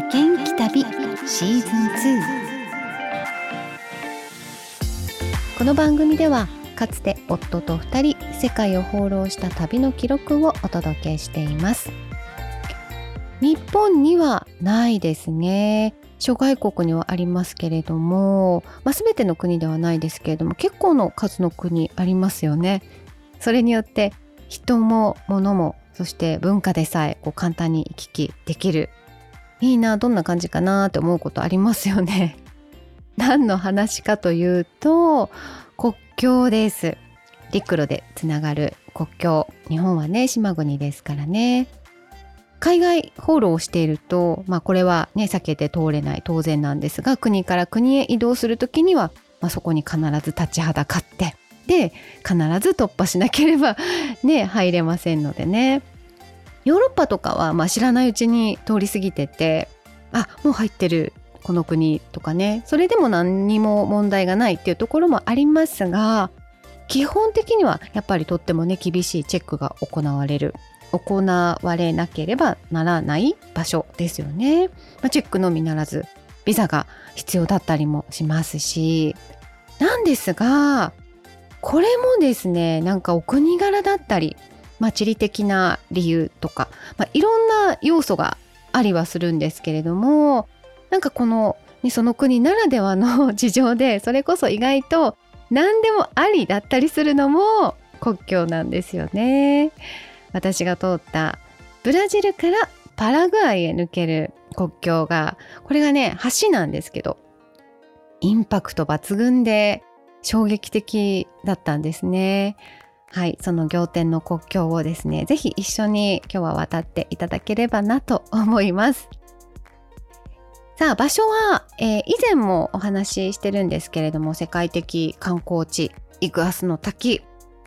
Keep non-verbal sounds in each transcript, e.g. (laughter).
負けんき旅シーズン2この番組ではかつて夫と2人世界を放浪した旅の記録をお届けしています。日本にはないですね。諸外国にはありますけれども、まあ、全ての国ではないですけれども結構の数の国ありますよね。それによって人も物もそして文化でさえこう簡単に行き来できるいいなどんな感じかなって思うことありますよね。(laughs) 何の話かというと国境です。陸路でつながる国境。日本はね島国ですからね。海外放浪をしていると、まあ、これはね避けて通れない当然なんですが国から国へ移動する時には、まあ、そこに必ず立ちはだかってで必ず突破しなければね入れませんのでね。ヨーロッパとかは、まあ、知らないうちに通り過ぎててあもう入ってるこの国とかね。それでも何にも問題がないっていうところもありますが基本的にはやっぱりとってもね厳しいチェックが行われる。行われなければならない場所ですよね、まあ、チェックのみならずビザが必要だったりもしますし。なんですがこれもですねなんかお国柄だったり、まあ、地理的な理由とか、まあ、いろんな要素がありはするんですけれどもなんかこのその国ならではの (laughs) 事情でそれこそ意外と何でもありだったりするのも国境なんですよね。私が通ったブラジルからパラグアイへ抜ける国境がこれがね橋なんですけどインパクト抜群で衝撃的だったんですね。はい、その仰天の国境をですね、ぜひ一緒に今日は渡っていただければなと思います。さあ、場所は、えー、以前もお話ししてるんですけれども、世界的観光地、イグアスの滝、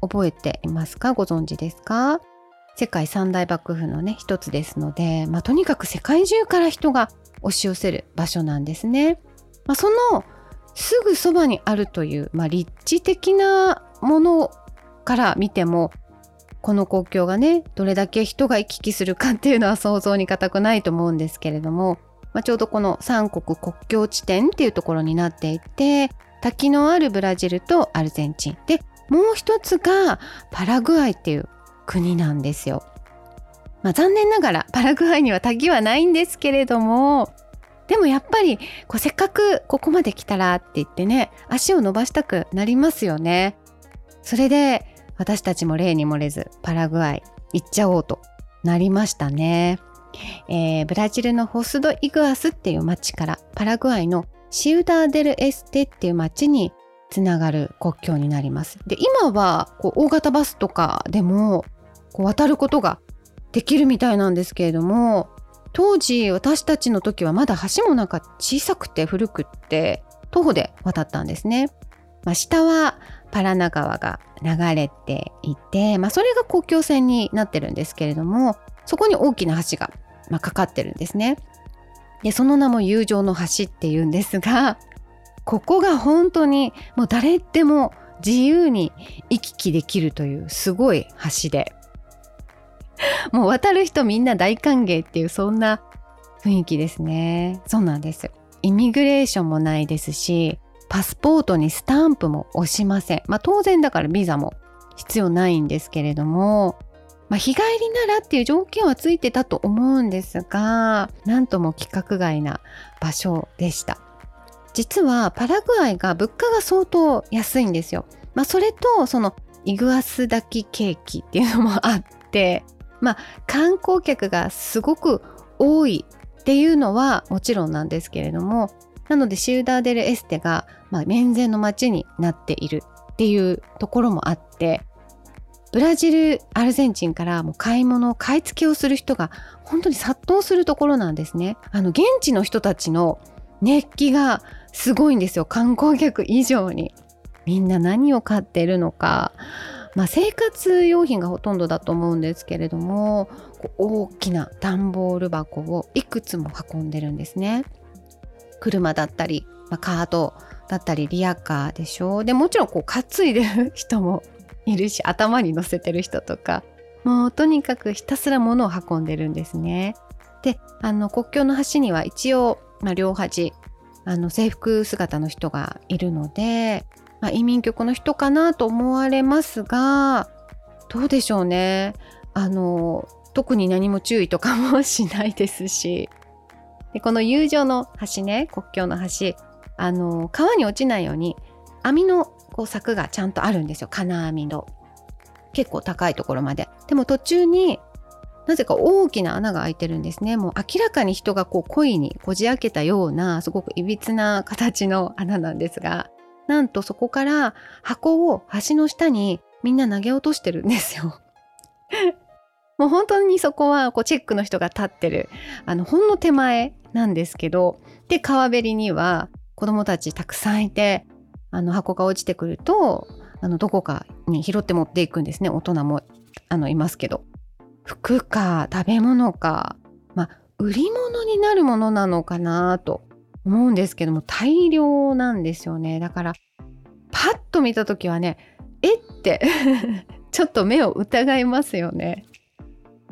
覚えていますか？ご存知ですか？世界三大幕府のね、一つですので、まあ、とにかく世界中から人が押し寄せる場所なんですね。まあ、そのすぐそばにあるという、まあ、立地的なものから見てもこの国境がねどれだけ人が行き来するかっていうのは想像に難くないと思うんですけれども、まあ、ちょうどこの三国国境地点っていうところになっていて滝のあるブラジルとアルゼンチンでもう一つがパラグアイっていう国なんですよ。まあ、残念ながらパラグアイには滝はないんですけれどもでもやっぱりこうせっかくここまで来たらって言ってね足を伸ばしたくなりますよね。それで私たちも例に漏れずパラグアイ行っちゃおうとなりましたね。えー、ブラジルのホスドイグアスっていう町からパラグアイのシウダーデルエステっていう町につながる国境になります。で今はこう大型バスとかでもこう渡ることができるみたいなんですけれども当時私たちの時はまだ橋もなんか小さくて古くって徒歩で渡ったんですね。まあ、下はパラナ川が流れていて、まあ、それが国境線になってるんですけれどもそこに大きな橋が、まあ、かかってるんですね。でその名も友情の橋っていうんですがここが本当にもう誰でも自由に行き来できるというすごい橋でもう渡る人みんな大歓迎っていうそんな雰囲気ですね。そうなんです。イミグレーションもないですし、パスポートにスタンプも押しません。まあ当然だからビザも必要ないんですけれども、まあ、日帰りならっていう条件はついてたと思うんですが、なんとも規格外な場所でした。実はパラグアイが物価が相当安いんですよ。まあ、それとそのイグアス炊きケーキっていうのもあって、まあ観光客がすごく多いっていうのはもちろんなんですけれどもなのでシウダーデルエステが、まあ、免税の街になっているっていうところもあってブラジルアルゼンチンからもう買い物買い付けをする人が本当に殺到するところなんですね。あの現地の人たちの熱気がすごいんですよ。観光客以上に。みんな何を買ってるのか。まあ、生活用品がほとんどだと思うんですけれども大きな段ボール箱をいくつも運んでるんですね。車だったり、まあ、カートだったりリアカーでしょ。うでもちろんこう担いでる (laughs) 人もいるし頭に乗せてる人とか。もうとにかくひたすら物を運んでるんですね。であの国境の端には一応、まあ、両端あの制服姿の人がいるので、まあ、移民局の人かなと思われますがどうでしょうね。あの特に何も注意とかも (laughs) しないですし。でこの友情の橋ね国境の橋あの川に落ちないように網のこう柵がちゃんとあるんですよ。金網の結構高いところまで。でも途中になぜか大きな穴が開いてるんですね。もう明らかに人がこう恋にこじ開けたようなすごくいびつな形の穴なんですが。なんとそこから箱を橋の下にみんな投げ落としてるんですよ。(laughs) もう本当にそこはこうチェックの人が立ってるあのほんの手前なんですけどで川べりには子供たちたくさんいてあの箱が落ちてくるとあのどこかに拾って持っていくんですね。大人もあのいますけど。服か食べ物かまあ売り物になるものなのかなと思うんですけども大量なんですよね。だからパッと見た時はねえって (laughs) ちょっと目を疑いますよね。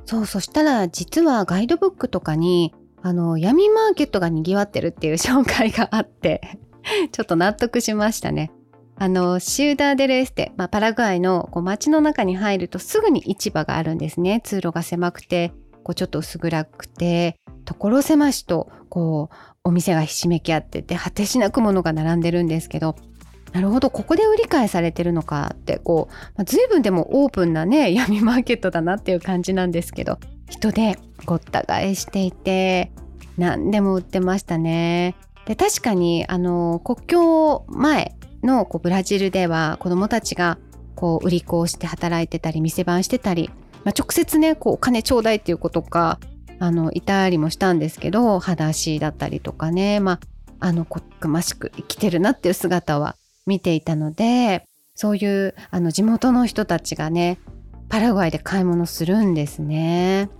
そうそしたら実はガイドブックとかにあの闇マーケットがにぎわってるっていう紹介があって (laughs) ちょっと納得しましたね。あのシューダーデルエステ、まあ、パラグアイのこう街の中に入るとすぐに市場があるんですね。通路が狭くてこうちょっと薄暗くて所狭しとこうお店がひしめき合ってて果てしなくものが並んでるんですけどなるほどここで売り買いされてるのかってこう、まあ、随分でもオープンなね (laughs) 闇マーケットだなっていう感じなんですけど人でごった返していて何でも売ってましたね。で確かにあの国境前のこうブラジルでは子どもたちがこう売り子をして働いてたり店番してたり、まあ、直接ねこうお金ちょうだいっていうことかあのいたりもしたんですけど裸足だったりとかねまああのこくましく生きてるなっていう姿は見ていたのでそういうあの地元の人たちがねパラグアイで買い物するんですね。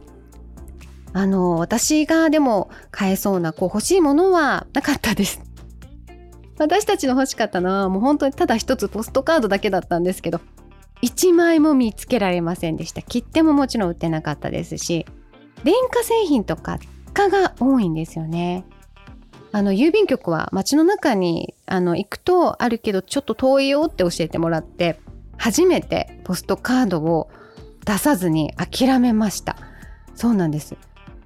あの私がでも買えそうなこう欲しいものはなかったです。(laughs) 私たちの欲しかったのはもう本当にただ一つポストカードだけだったんですけど1枚も見つけられませんでした切手ももちろん売ってなかったですし電化製品とか化が多いんですよねあの郵便局は街の中にあの行くとあるけどちょっと遠いよって教えてもらって初めてポストカードを出さずに諦めました。そうなんです。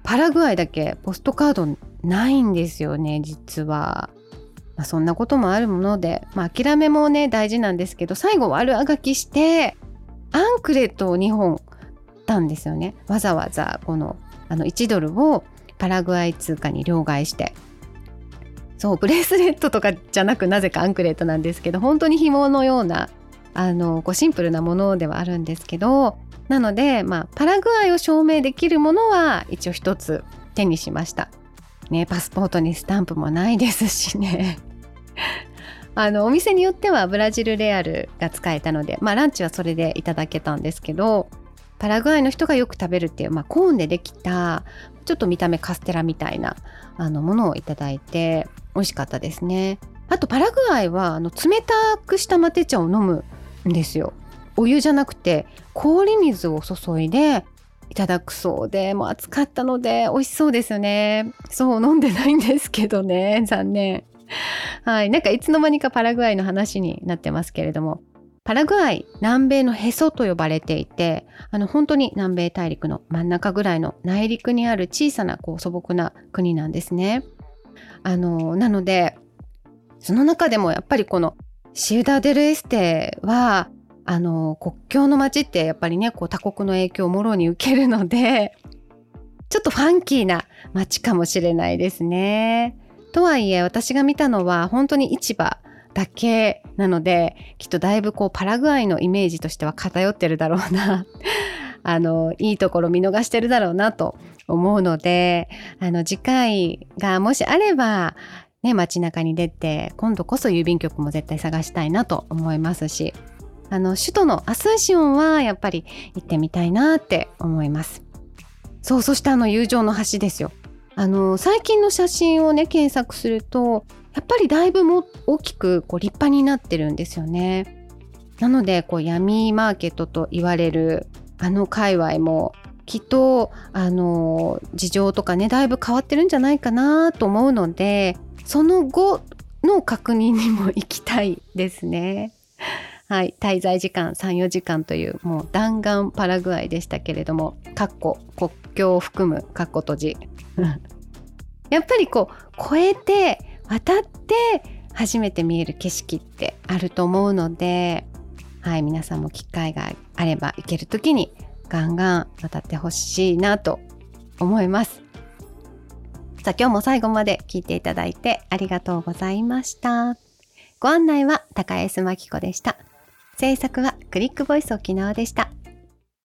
パラグアイだけポストカードないんですよね実は。まあ、そんなこともあるもので、まあ、諦めもね大事なんですけど最後悪あがきしてアンクレットを2本買ったんですよね。わざわざこのあの1ドルをパラグアイ通貨に両替してそうブレスレットとかじゃなくなぜかアンクレットなんですけど本当に紐のようなあのこうシンプルなものではあるんですけどなので、まあ、パラグアイを証明できるものは一応一つ手にしました。ね、パスポートにスタンプもないですしね (laughs) あのお店によってはブラジルレアルが使えたので、まあ、ランチはそれでいただけたんですけどパラグアイの人がよく食べるっていう、まあ、コーンでできたちょっと見た目カステラみたいなあのものをいただいて美味しかったですね。あとパラグアイはあの冷たくしたマテ茶を飲むんですよ。お湯じゃなくて氷水を注いでいただくそうでもう暑かったので美味しそうですよね。そう飲んでないんですけどね残念。はい、なんかいつの間にかパラグアイの話になってますけれども。パラグアイ南米のへそと呼ばれていてあの本当に南米大陸の真ん中ぐらいの内陸にある小さなこう素朴な国なんですね。あのなのでその中でもやっぱりこのシウダー・デル・エステはあの国境の街ってやっぱりねこう他国の影響をもろに受けるのでちょっとファンキーな街かもしれないですね。とはいえ私が見たのは本当に市場だけなのできっとだいぶこうパラグアイのイメージとしては偏ってるだろうな (laughs) あのいいところ見逃してるだろうなと思うのであの次回がもしあればね街中に出て今度こそ郵便局も絶対探したいなと思いますしあの首都のアスンシオンはやっぱり行ってみたいなって思いますそうそしてあの友情の橋ですよあの最近の写真をね検索するとやっぱりだいぶも大きくこう立派になってるんですよね。なのでこう闇マーケットと言われるあの界隈もきっとあの事情とかねだいぶ変わってるんじゃないかなと思うのでその後の確認にも行きたいですね。(laughs) はい、滞在時間3、4時間というもう弾丸パラグアイでしたけれども、かっこ国境を含むかっこ閉じ。(laughs) やっぱりこう越えて渡って初めて見える景色ってあると思うので、はい、皆さんも機会があれば行ける時にガンガン渡ってほしいなと思います。さあ今日も最後まで聞いていただいてありがとうございました。ご案内は高安真紀子でした。制作はクリックボイス沖縄でした。